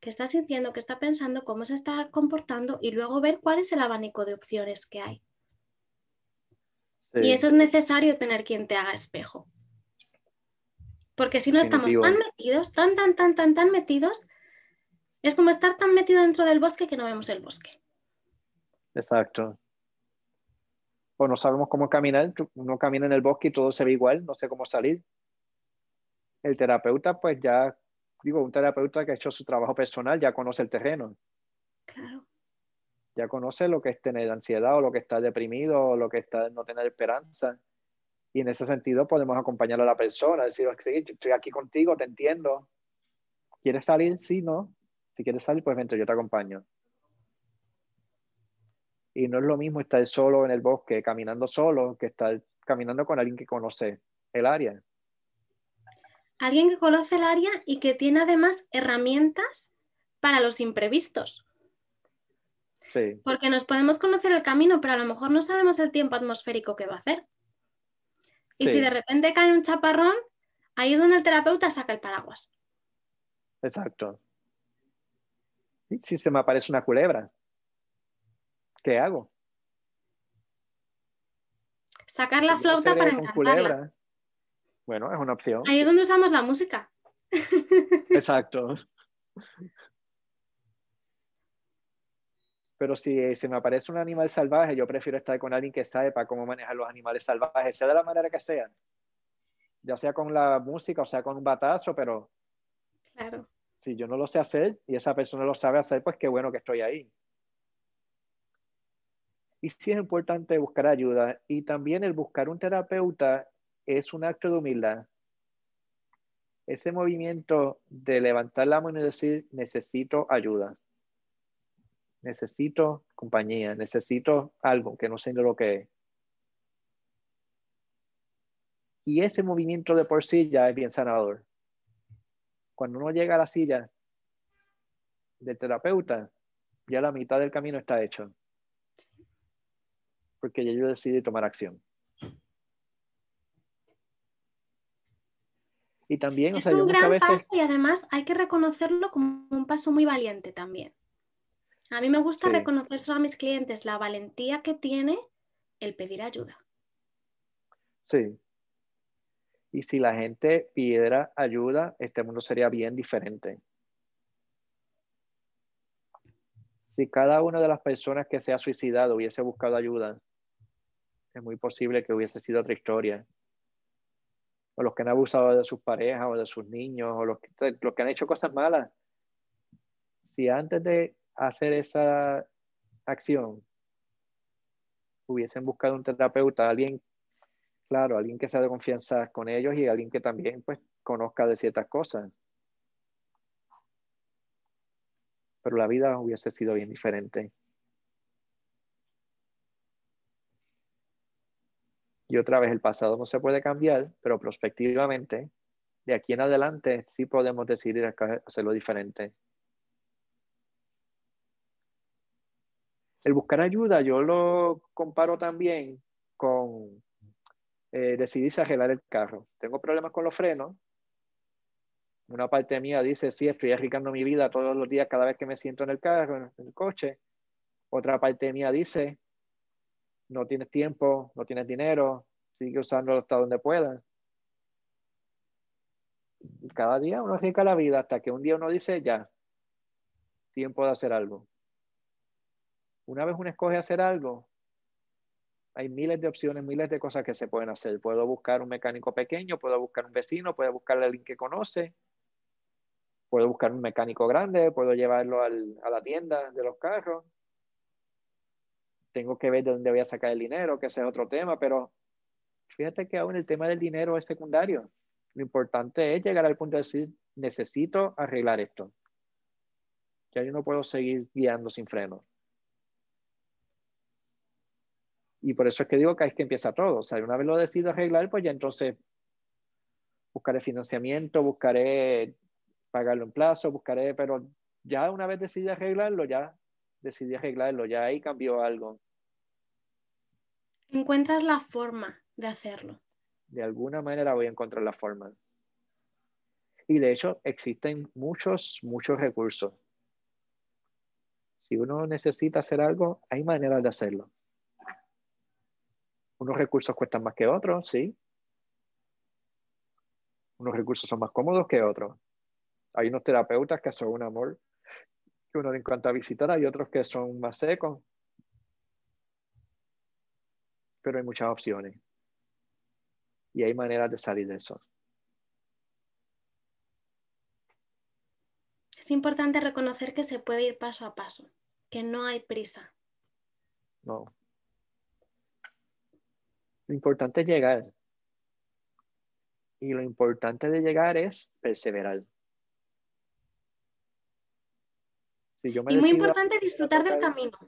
qué está sintiendo, qué está pensando, cómo se está comportando y luego ver cuál es el abanico de opciones que hay. Y eso es necesario tener quien te haga espejo. Porque si no estamos tan metidos, tan, tan, tan, tan, tan metidos, es como estar tan metido dentro del bosque que no vemos el bosque.
Exacto. O no sabemos cómo caminar, uno camina en el bosque y todo se ve igual, no sé cómo salir. El terapeuta, pues ya, digo, un terapeuta que ha hecho su trabajo personal ya conoce el terreno.
Claro
ya conoce lo que es tener ansiedad o lo que está deprimido o lo que está no tener esperanza. Y en ese sentido podemos acompañar a la persona, decir, sí, estoy aquí contigo, te entiendo. ¿Quieres salir? Sí, no. Si quieres salir, pues vente, yo te acompaño. Y no es lo mismo estar solo en el bosque, caminando solo, que estar caminando con alguien que conoce el área.
Alguien que conoce el área y que tiene además herramientas para los imprevistos.
Sí.
Porque nos podemos conocer el camino, pero a lo mejor no sabemos el tiempo atmosférico que va a hacer. Y si de repente cae un chaparrón, ahí es donde el terapeuta saca el paraguas.
Exacto. ¿Y si se me aparece una culebra? ¿Qué hago?
Sacar la flauta para
culebra. Bueno, es una opción.
Ahí es donde usamos la música.
Exacto. Pero si se me aparece un animal salvaje, yo prefiero estar con alguien que sepa cómo manejar los animales salvajes, sea de la manera que sea. Ya sea con la música o sea con un batazo, pero
Claro.
si yo no lo sé hacer y esa persona lo sabe hacer, pues qué bueno que estoy ahí. Y sí es importante buscar ayuda. Y también el buscar un terapeuta es un acto de humildad. Ese movimiento de levantar la mano y decir, necesito ayuda. Necesito compañía, necesito algo que no sé lo que es. Y ese movimiento de por sí ya es bien sanador. Cuando uno llega a la silla del terapeuta, ya la mitad del camino está hecho. Porque ya yo decidí tomar acción. Y también, o
Es
sea, yo
un gran
veces...
paso y además hay que reconocerlo como un paso muy valiente también. A mí me gusta
Sí.
reconocer a mis clientes la valentía que tiene el pedir ayuda.
Sí. Y si la gente pidiera ayuda, este mundo sería bien diferente. Si cada una de las personas que se ha suicidado hubiese buscado ayuda, es muy posible que hubiese sido otra historia. O los que han abusado de sus parejas o de sus niños, o los que, han hecho cosas malas. Si antes de hacer esa acción hubiesen buscado un terapeuta, alguien claro, alguien que sea de confianza con ellos y alguien que también pues conozca de ciertas cosas. Pero la vida hubiese sido bien diferente. Y otra vez, el pasado no se puede cambiar, pero prospectivamente, de aquí en adelante, sí podemos decidir hacerlo diferente. El buscar ayuda, yo lo comparo también con eh, decidí arreglar el carro. Tengo problemas con los frenos. Una parte mía dice, sí, estoy arriesgando mi vida todos los días cada vez que me siento en el carro, en el coche. Otra parte mía dice, no tienes tiempo, no tienes dinero, sigue usándolo hasta donde puedas. Cada día uno arriesga la vida hasta que un día uno dice, ya, tiempo de hacer algo. Una vez uno escoge hacer algo, hay miles de opciones, miles de cosas que se pueden hacer. Puedo buscar un mecánico pequeño, puedo buscar un vecino, puedo buscar a alguien que conoce, puedo buscar un mecánico grande, puedo llevarlo a la tienda de los carros. Tengo que ver de dónde voy a sacar el dinero, que ese es otro tema, pero fíjate que aún el tema del dinero es secundario. Lo importante es llegar al punto de decir, necesito arreglar esto. Ya yo no puedo seguir guiando sin freno. Y por eso es que digo que es que empieza todo. O sea, una vez lo decido arreglar, pues ya entonces buscaré financiamiento, buscaré pagarlo en plazo, buscaré, pero ya una vez decidí arreglarlo, ya decidí arreglarlo, ya ahí cambió algo.
Encuentras la forma de hacerlo.
De alguna manera voy a encontrar la forma. Y de hecho existen muchos, muchos recursos. Si uno necesita hacer algo, hay maneras de hacerlo. Unos recursos cuestan más que otros, sí. Unos recursos son más cómodos que otros. Hay unos terapeutas que son un amor, que uno le encanta visitar, hay otros que son más secos. Pero hay muchas opciones. Y hay maneras de salir de eso.
Es importante reconocer que se puede ir paso a paso, que no hay prisa.
No. Lo importante es llegar. Y lo importante de llegar es perseverar. Si yo me
y muy importante disfrutar del camino.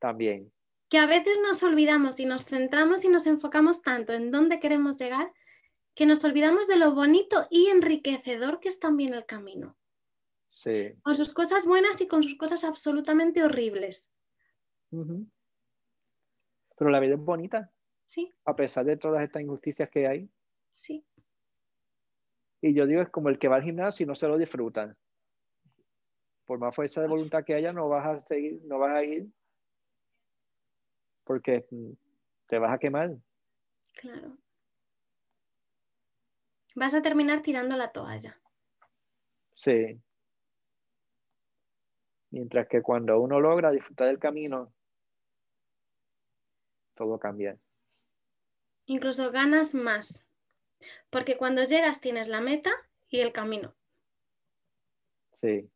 También.
Que a veces nos olvidamos y nos centramos y nos enfocamos tanto en dónde queremos llegar que nos olvidamos de lo bonito y enriquecedor que es también el camino.
Sí.
Con sus cosas buenas y con sus cosas absolutamente horribles.
Pero la vida es bonita.
Sí.
A pesar de todas estas injusticias que hay.
Sí.
Y yo digo, es como el que va al gimnasio y no se lo disfruta. Por más fuerza de voluntad que haya, no vas a seguir, no vas a ir. Porque mm, te vas a quemar.
Claro. Vas a terminar tirando la toalla.
Sí. Mientras que cuando uno logra disfrutar del camino, todo cambia.
Incluso ganas más. Porque cuando llegas tienes la meta y el camino.
Sí.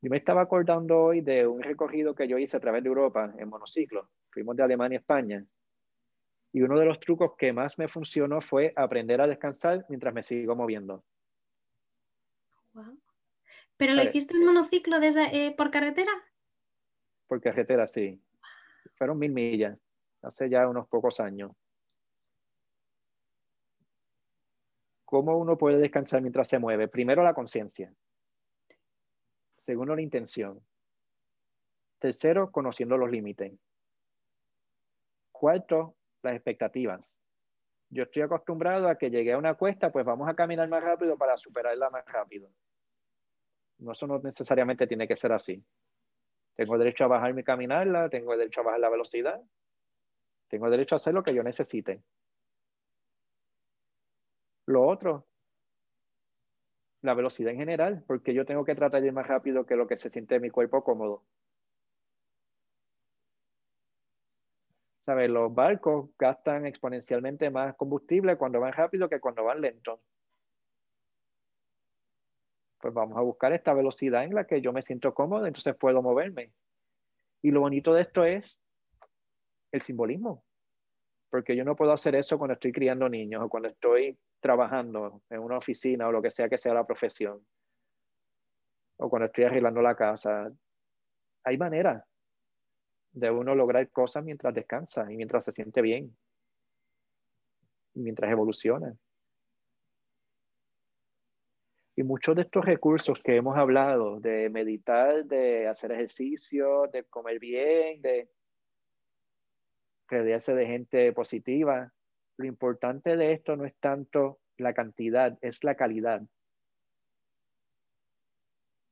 Yo me estaba acordando hoy de un recorrido que yo hice a través de Europa en monociclo. Fuimos de Alemania a España. Y uno de los trucos que más me funcionó fue aprender a descansar mientras me sigo moviendo.
¿Pero lo hiciste en monociclo desde, eh, por carretera?
Por carretera, sí. Fueron mil millas, hace ya unos pocos años. ¿Cómo uno puede descansar mientras se mueve? Primero la conciencia. Segundo la intención. Tercero, conociendo los límites. Cuarto, las expectativas. Yo estoy acostumbrado a que llegué a una cuesta, pues vamos a caminar más rápido para superarla más rápido. No, eso no necesariamente tiene que ser así. Tengo derecho a bajarme y caminarla, tengo derecho a bajar la velocidad, tengo derecho a hacer lo que yo necesite. Lo otro, la velocidad en general, porque yo tengo que tratar de ir más rápido que lo que se siente en mi cuerpo cómodo. ¿Sabes? Los barcos gastan exponencialmente más combustible cuando van rápido que cuando van lento pues vamos a buscar esta velocidad en la que yo me siento cómodo, entonces puedo moverme. Y lo bonito de esto es el simbolismo, porque yo no puedo hacer eso cuando estoy criando niños o cuando estoy trabajando en una oficina o lo que sea que sea la profesión, o cuando estoy arreglando la casa. Hay maneras de uno lograr cosas mientras descansa y mientras se siente bien, mientras evoluciona. Y muchos de estos recursos que hemos hablado, de meditar, de hacer ejercicio, de comer bien, de rodearse de gente positiva, lo importante de esto no es tanto la cantidad, es la calidad.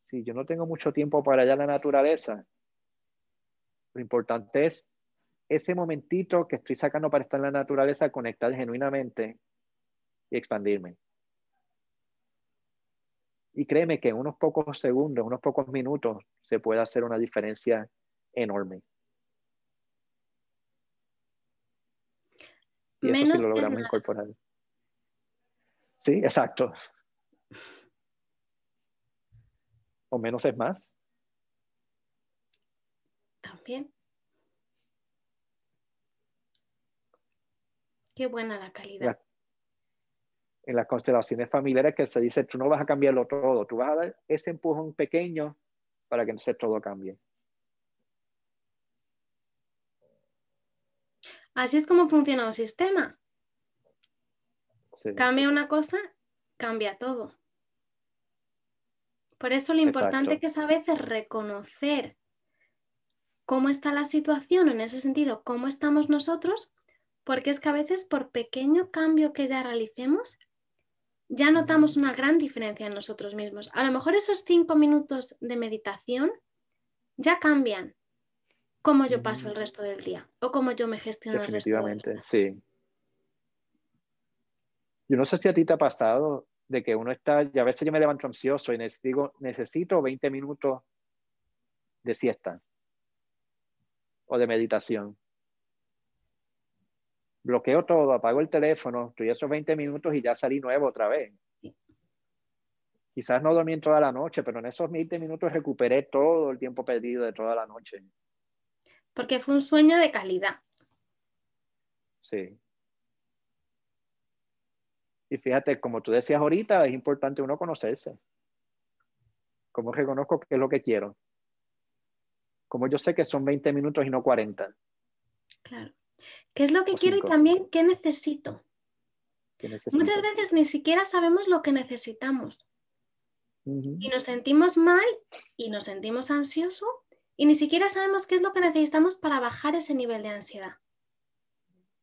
Si yo no tengo mucho tiempo para allá la naturaleza, lo importante es ese momentito que estoy sacando para estar en la naturaleza, conectar genuinamente y expandirme. Y créeme que en unos pocos segundos, unos pocos minutos, se puede hacer una diferencia enorme. Y eso sí lo logramos incorporar. Sí, exacto. O menos es más.
También. Qué buena la calidad
en las constelaciones familiares que se dice, tú no vas a cambiarlo todo, tú vas a dar ese empujón pequeño para que entonces todo cambie.
Así es como funciona un sistema. Cambia una cosa, cambia todo. Por eso lo importante que es a veces reconocer cómo está la situación, en ese sentido, cómo estamos nosotros, porque es que a veces por pequeño cambio que ya realicemos, ya notamos una gran diferencia en nosotros mismos. A lo mejor esos cinco minutos de meditación ya cambian cómo yo paso el resto del día o cómo yo me gestiono el resto del día.
sí. Yo no sé si a ti te ha pasado de que uno está, y a veces yo me levanto ansioso y digo, necesito 20 minutos de siesta o de meditación bloqueo todo, apago el teléfono, estoy esos 20 minutos y ya salí nuevo otra vez. Quizás no dormí toda la noche, pero en esos 20 minutos recuperé todo el tiempo perdido de toda la noche.
Porque fue un sueño de calidad.
Sí. Y fíjate, como tú decías ahorita, es importante uno conocerse. ¿Cómo reconozco qué es lo que quiero? Como yo sé que son 20 minutos y no 40.
Claro. ¿Qué es lo que quiero y también qué necesito? Muchas veces ni siquiera sabemos lo que necesitamos. y nos sentimos mal y nos sentimos ansiosos y ni siquiera sabemos qué es lo que necesitamos para bajar ese nivel de ansiedad.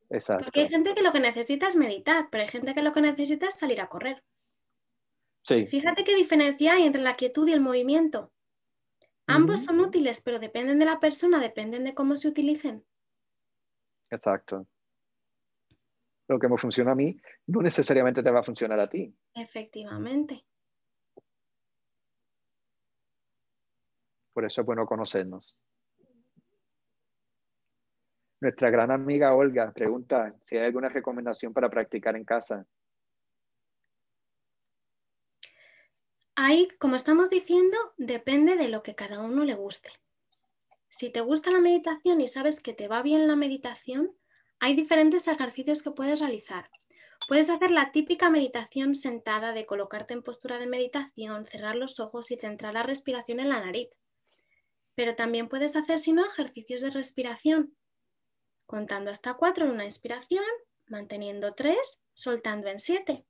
Exacto.
Porque hay gente que lo que necesita es meditar, pero hay gente que lo que necesita es salir a correr.
Sí.
Fíjate qué diferencia hay entre la quietud y el movimiento. Ambos son útiles, pero dependen de la persona, dependen de cómo se utilicen.
Exacto. Lo que me funciona a mí no necesariamente te va a funcionar a ti.
Efectivamente.
Por eso es bueno conocernos. Nuestra gran amiga Olga pregunta si hay alguna recomendación para practicar en casa.
Ahí, como estamos diciendo, depende de lo que cada uno le guste. Si te gusta la meditación y sabes que te va bien la meditación, hay diferentes ejercicios que puedes realizar. Puedes hacer la típica meditación sentada de colocarte en postura de meditación, cerrar los ojos y centrar la respiración en la nariz. Pero también puedes hacer, si no, ejercicios de respiración, contando hasta cuatro en una inspiración, manteniendo tres, soltando en siete.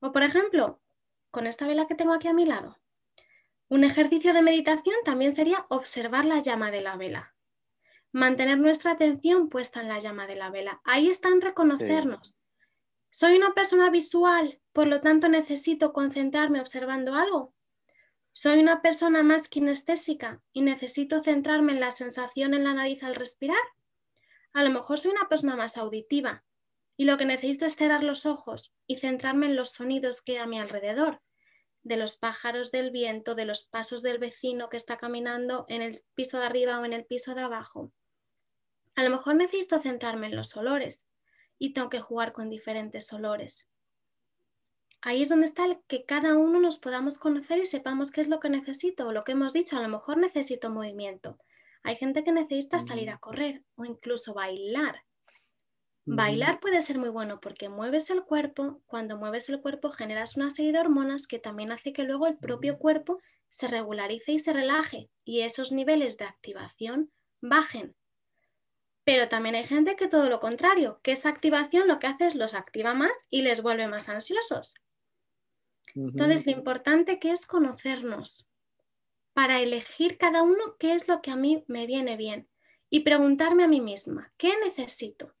O, por ejemplo, con esta vela que tengo aquí a mi lado. Un ejercicio de meditación también sería observar la llama de la vela. Mantener nuestra atención puesta en la llama de la vela. Ahí está en reconocernos. Soy una persona visual, por lo tanto necesito concentrarme observando algo. Soy una persona más kinestésica y necesito centrarme en la sensación en la nariz al respirar. A lo mejor soy una persona más auditiva y lo que necesito es cerrar los ojos y centrarme en los sonidos que hay a mi alrededor, de los pájaros, del viento, de los pasos del vecino que está caminando en el piso de arriba o en el piso de abajo. A lo mejor necesito centrarme en los olores y tengo que jugar con diferentes olores. Ahí es donde está el que cada uno nos podamos conocer y sepamos qué es lo que necesito o lo que hemos dicho. A lo mejor necesito movimiento. Hay gente que necesita salir a correr o incluso bailar. Bailar puede ser muy bueno porque mueves el cuerpo, cuando mueves el cuerpo generas una serie de hormonas que también hace que luego el propio cuerpo se regularice y se relaje y esos niveles de activación bajen. Pero también hay gente que todo lo contrario, que esa activación lo que hace es los activa más y les vuelve más ansiosos. Entonces, lo importante que es conocernos para elegir cada uno qué es lo que a mí me viene bien y preguntarme a mí misma, ¿qué necesito?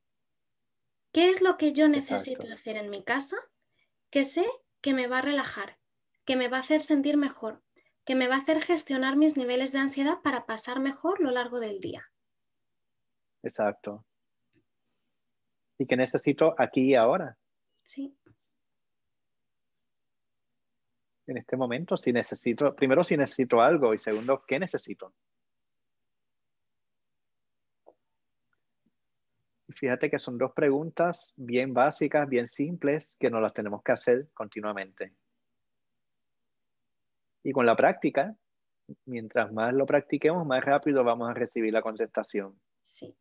¿Qué es lo que yo necesito hacer en mi casa que sé que me va a relajar, que me va a hacer sentir mejor, que me va a hacer gestionar mis niveles de ansiedad para pasar mejor lo largo del día?
Exacto. ¿Y qué necesito aquí y ahora?
Sí
en este momento? Si necesito, primero, si necesito algo y segundo, ¿qué necesito? Fíjate que son dos preguntas bien básicas, bien simples, que nos las tenemos que hacer continuamente. Y con la práctica, mientras más lo practiquemos, más rápido vamos a recibir la contestación.
Sí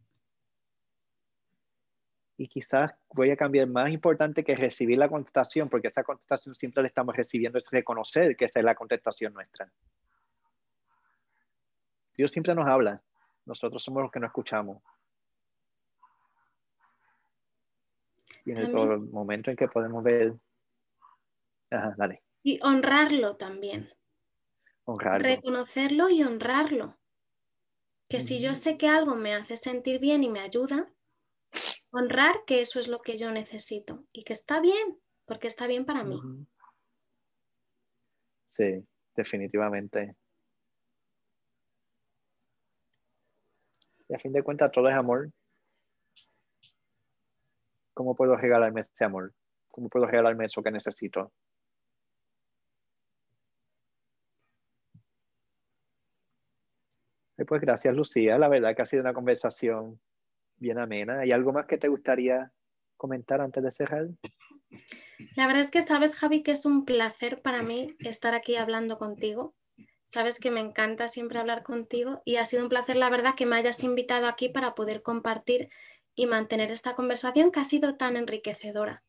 y quizás voy a cambiar más importante que recibir la contestación, porque esa contestación siempre la estamos recibiendo, es reconocer que esa es la contestación nuestra. Dios siempre nos habla, nosotros somos los que no escuchamos. Y en el momento en que podemos ver... Ajá, dale.
Y honrarlo también.
Honrarlo.
Reconocerlo y honrarlo. Que si yo sé que algo me hace sentir bien y me ayuda, honrar que eso es lo que yo necesito y que está bien, porque está bien para mí.
Sí, definitivamente. Y a fin de cuentas todo es amor. ¿Cómo puedo regalarme ese amor? ¿Cómo puedo regalarme eso que necesito? Pues gracias Lucía, la verdad que ha sido una conversación bien amena. ¿Hay algo más que te gustaría comentar antes de cerrar?
La verdad es que sabes, Javi, que es un placer para mí estar aquí hablando contigo. Sabes que me encanta siempre hablar contigo y ha sido un placer, la verdad, que me hayas invitado aquí para poder compartir y mantener esta conversación que ha sido tan enriquecedora.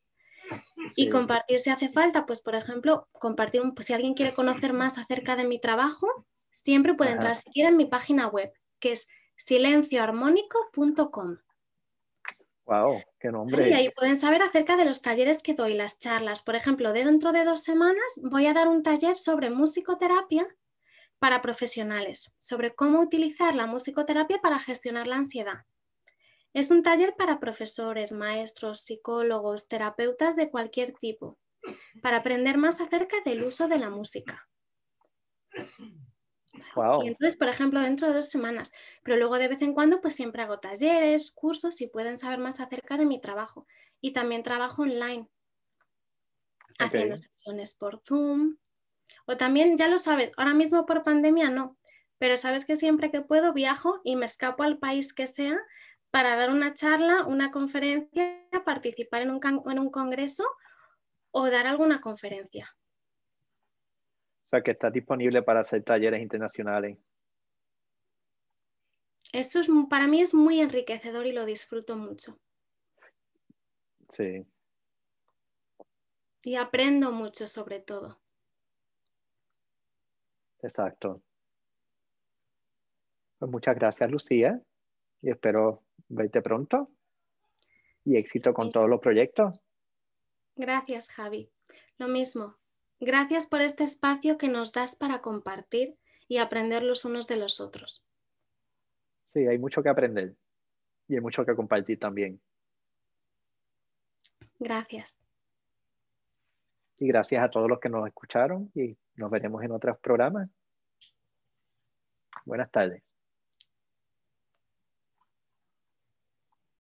Y compartir si hace falta, pues por ejemplo, compartir, un, si alguien quiere conocer más acerca de mi trabajo, siempre puede entrar si en mi página web, que es silencioarmónico.com.
Wow, qué nombre.
Y ahí pueden saber acerca de los talleres que doy, las charlas. Por ejemplo, dentro de dos semanas voy a dar un taller sobre musicoterapia para profesionales, sobre cómo utilizar la musicoterapia para gestionar la ansiedad. Es un taller para profesores, maestros, psicólogos, terapeutas de cualquier tipo, para aprender más acerca del uso de la música. Y entonces, por ejemplo, dentro de dos semanas, pero luego de vez en cuando, pues siempre hago talleres, cursos y pueden saber más acerca de mi trabajo. Y también trabajo online, haciendo sesiones por Zoom. O también, ya lo sabes, ahora mismo por pandemia no, pero sabes que siempre que puedo viajo y me escapo al país que sea para dar una charla, una conferencia, participar en un, en un congreso o dar alguna conferencia.
O sea, que está disponible para hacer talleres internacionales.
Eso es, para mí es muy enriquecedor y lo disfruto mucho.
Sí.
Y aprendo mucho sobre todo.
Exacto. Pues muchas gracias, Lucía, y espero verte pronto. Y éxito con todos los proyectos.
Gracias, Javi. Lo mismo. Gracias por este espacio que nos das para compartir y aprender los unos de los otros.
Sí, hay mucho que aprender y hay mucho que compartir también.
Gracias.
Y gracias a todos los que nos escucharon y nos veremos en otros programas. Buenas tardes.